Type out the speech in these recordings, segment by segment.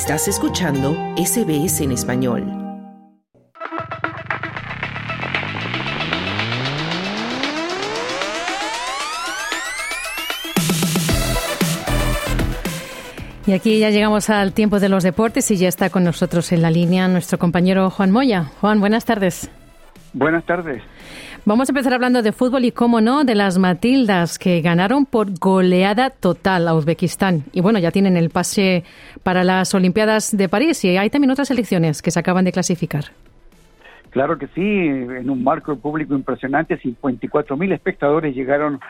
Estás escuchando SBS en español. Y aquí ya llegamos al tiempo de los deportes y ya está con nosotros en la línea nuestro compañero Juan Moya. Juan, buenas tardes. Buenas tardes. Vamos a empezar hablando de fútbol y, cómo no, de las Matildas que ganaron por goleada total a Uzbekistán. Y bueno, ya tienen el pase para las Olimpiadas de París y hay también otras elecciones que se acaban de clasificar. Claro que sí, en un marco público impresionante, 54 mil espectadores llegaron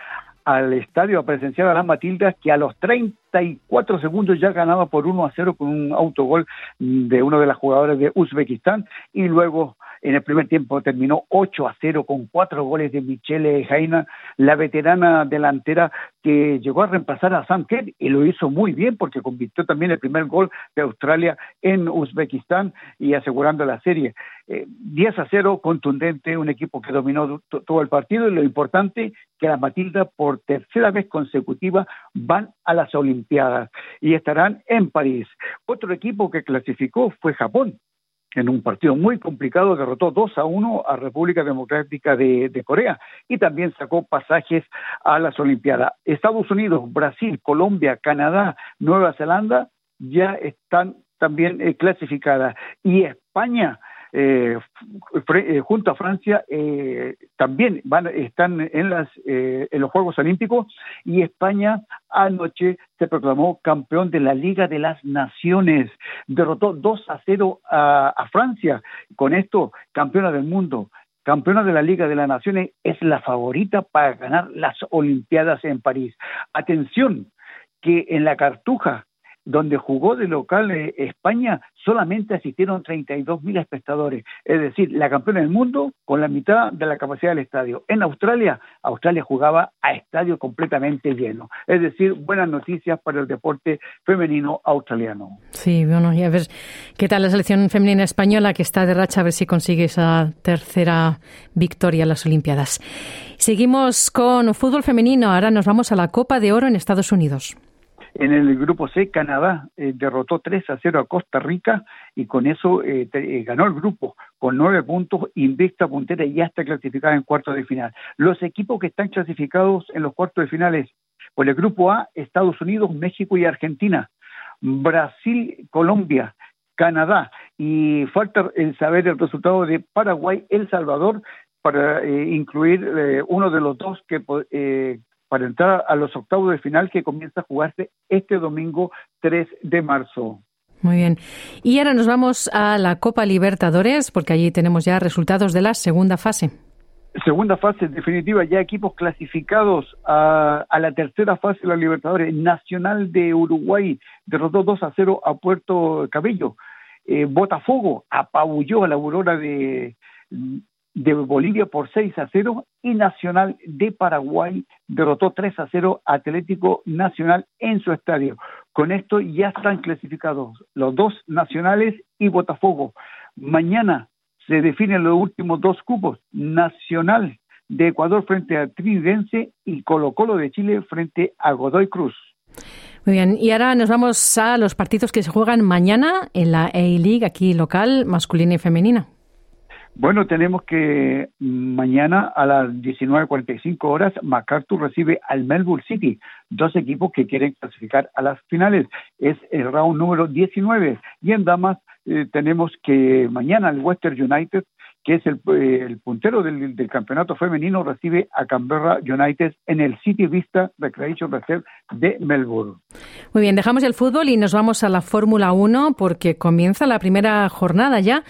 al estadio a presenciar a las Matildas que a los 34 segundos ya ganaba por 1 a 0 con un autogol de uno de las jugadoras de Uzbekistán y luego en el primer tiempo terminó 8 a 0 con cuatro goles de Michele Jaina, la veterana delantera que llegó a reemplazar a Sam Kerr y lo hizo muy bien porque convirtió también el primer gol de Australia en Uzbekistán y asegurando la serie. 10 eh, a 0 contundente, un equipo que dominó todo el partido y lo importante que las Matilda por tercera vez consecutiva van a las Olimpiadas y estarán en París. Otro equipo que clasificó fue Japón en un partido muy complicado, derrotó 2 a 1 a República Democrática de, Corea y también sacó pasajes a las Olimpiadas. Estados Unidos, Brasil, Colombia, Canadá, Nueva Zelanda ya están también eh, clasificadas y España eh, eh, junto a Francia eh, también van, están en, las, en los Juegos Olímpicos y España anoche se proclamó campeón de la Liga de las Naciones, derrotó 2 a 0 a, a Francia, con esto campeona del mundo, campeona de la Liga de las Naciones, es la favorita para ganar las Olimpiadas en París. Atención, que en la Cartuja donde jugó de local eh, España, solamente asistieron 32 mil espectadores, es decir, la campeona del mundo con la mitad de la capacidad del estadio. En Australia, Australia jugaba a estadio completamente lleno, es decir, buenas noticias para el deporte femenino australiano. Sí, bueno, y a ver qué tal la selección femenina española que está de racha, a ver si consigue esa tercera victoria en las Olimpiadas. Seguimos con fútbol femenino, ahora nos vamos a la Copa de Oro en Estados Unidos. En el grupo C, Canadá eh, derrotó 3 a 0 a Costa Rica y con eso eh, eh, ganó el grupo con nueve puntos, invicta puntera y ya está clasificada en cuartos de final. Los equipos que están clasificados en los cuartos de finales, por el grupo A, Estados Unidos, México y Argentina, Brasil, Colombia, Canadá y falta el saber el resultado de Paraguay, El Salvador para incluir uno de los dos que para entrar a los octavos de final que comienza a jugarse este domingo 3 de marzo. Muy bien. Y ahora nos vamos a la Copa Libertadores, porque allí tenemos ya resultados de la segunda fase. Segunda fase definitiva, ya equipos clasificados a, la tercera fase de la Libertadores. Nacional de Uruguay derrotó 2 a 0 a Puerto Cabello. Eh, Botafogo apabulló a la Aurora de, de Bolivia por 6 a 0 y Nacional de Paraguay derrotó 3 a 0 Atlético Nacional en su estadio. Con esto ya están clasificados los dos nacionales y Botafogo. Mañana se definen los últimos dos cupos, Nacional de Ecuador frente a Tridense y Colo Colo de Chile frente a Godoy Cruz. Muy bien, y ahora nos vamos a los partidos que se juegan mañana en la A-League, aquí local, masculina y femenina. Bueno, tenemos que mañana a las 19.45 horas MacArthur recibe al Melbourne City, dos equipos que quieren clasificar a las finales. Es el round número 19. Y en damas eh, tenemos que mañana el Western United que es el, puntero del, campeonato femenino, recibe a Canberra United en el City Vista Recreation Reserve de Melbourne. Muy bien, dejamos el fútbol y nos vamos a la Fórmula 1 porque comienza la primera jornada ya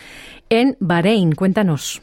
en Bahrein. Cuéntanos.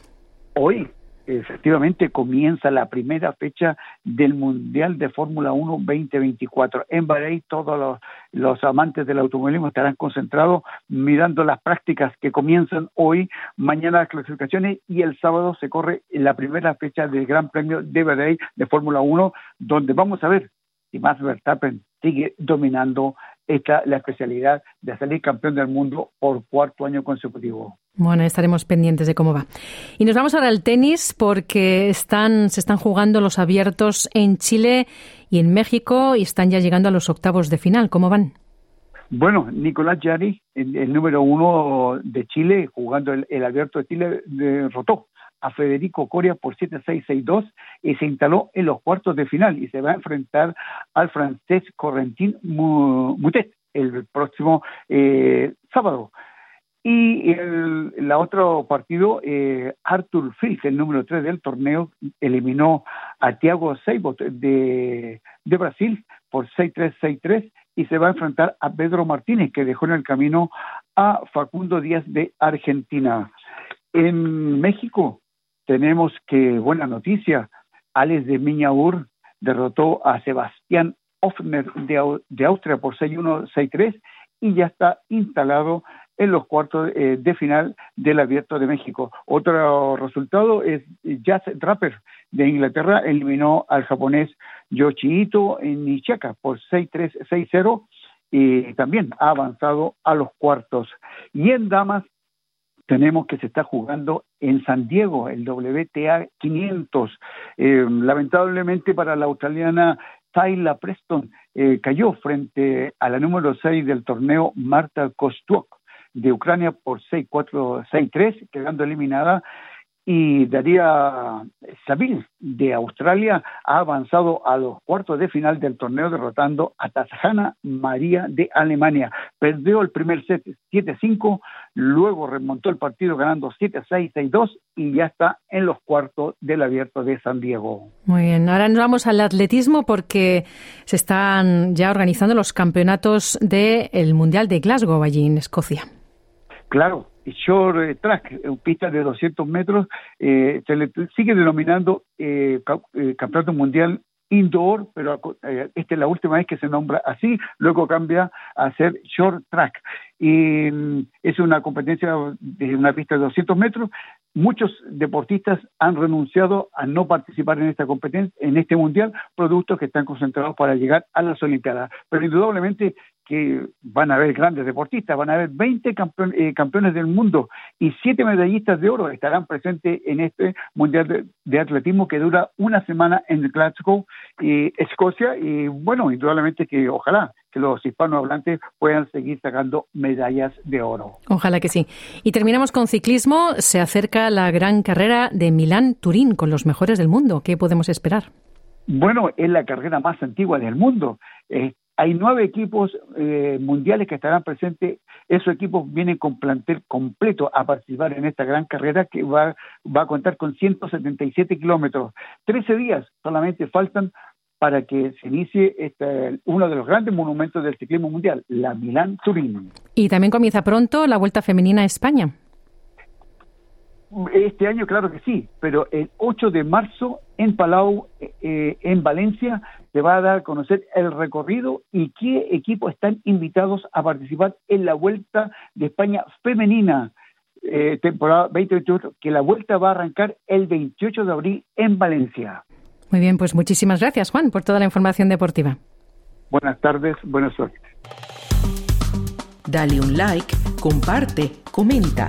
Hoy, efectivamente comienza la primera fecha del Mundial de Fórmula 1 2024. En Bahrein todos los, amantes del automovilismo estarán concentrados mirando las prácticas que comienzan hoy, mañana las clasificaciones y el sábado se corre la primera fecha del Gran Premio de Bahrein de Fórmula 1, donde vamos a ver si Max Verstappen sigue dominando esta la especialidad de salir campeón del mundo por cuarto año consecutivo. Bueno, estaremos pendientes de cómo va. Y nos vamos ahora al tenis porque están, se están jugando los abiertos en Chile y en México y están ya llegando a los octavos de final. ¿Cómo van? Bueno, Nicolás Yari, el, número uno de Chile, jugando el, abierto de Chile, derrotó a Federico Coria por 7-6-6-2 y se instaló en los cuartos de final y se va a enfrentar al francés Correntin Mutet el próximo eh, sábado. Y el la otro partido, eh, Arthur Fils, el número 3 del torneo, eliminó a Thiago Seibot de, de Brasil por 6-3, 6-3 y se va a enfrentar a Pedro Martínez, que dejó en el camino a Facundo Díaz de Argentina. En México tenemos que, buena noticia, Alex de Miñaur derrotó a Sebastián Offner de, de Austria por 6-1, 6-3 y ya está instalado en los cuartos eh, de final del Abierto de México. Otro resultado es Jazz Draper de Inglaterra eliminó al japonés Yoshihito Nishika por 6-3, 6-0 y también ha avanzado a los cuartos. Y en damas tenemos que se está jugando en San Diego el WTA 500. Eh, lamentablemente para la australiana Tyla Preston eh, cayó frente a la número 6 del torneo Marta Kostuok de Ucrania por 6-4, 6-3, quedando eliminada y Daría Saville de Australia ha avanzado a los cuartos de final del torneo derrotando a Tajana María de Alemania. Perdió el primer set 7-5, luego remontó el partido ganando 7-6, 6-2 y ya está en los cuartos del abierto de San Diego. Muy bien, ahora nos vamos al atletismo porque se están ya organizando los campeonatos del Mundial de Glasgow allí en Escocia. Claro, short eh, track, eh, pista de 200 metros, eh, se le sigue denominando eh, campeonato mundial indoor, pero esta es la última vez que se nombra así, luego cambia a ser short track. Y mm, es una competencia de una pista de 200 metros. Muchos deportistas han renunciado a no participar en esta competencia, en este mundial, productos que están concentrados para llegar a las Olimpiadas. Pero indudablemente que van a haber grandes deportistas, van a haber 20 eh, campeones del mundo y 7 medallistas de oro estarán presentes en este Mundial de, Atletismo que dura una semana en Glasgow, y Escocia, y bueno, indudablemente que ojalá que los hispanohablantes puedan seguir sacando medallas de oro. Ojalá que sí. Y terminamos con ciclismo. Se acerca la gran carrera de Milán-Turín con los mejores del mundo. ¿Qué podemos esperar? Bueno, es la carrera más antigua del mundo. Eh, hay nueve equipos eh, mundiales que estarán presentes. Esos equipos vienen con plantel completo a participar en esta gran carrera que va, va a contar con 177 kilómetros. Trece días solamente faltan para que se inicie este, uno de los grandes monumentos del ciclismo mundial, la Milán Turín. Y también comienza pronto la Vuelta Femenina a España. Este año, claro que sí, pero el 8 de marzo en Palau, eh, en Valencia, se va a dar a conocer el recorrido y qué equipos están invitados a participar en la Vuelta de España Femenina, eh, temporada 2028, que la vuelta va a arrancar el 28 de abril en Valencia. Muy bien, pues muchísimas gracias, Juan, por toda la información deportiva. Buenas tardes, buenas suerte. Dale un like, comparte, comenta.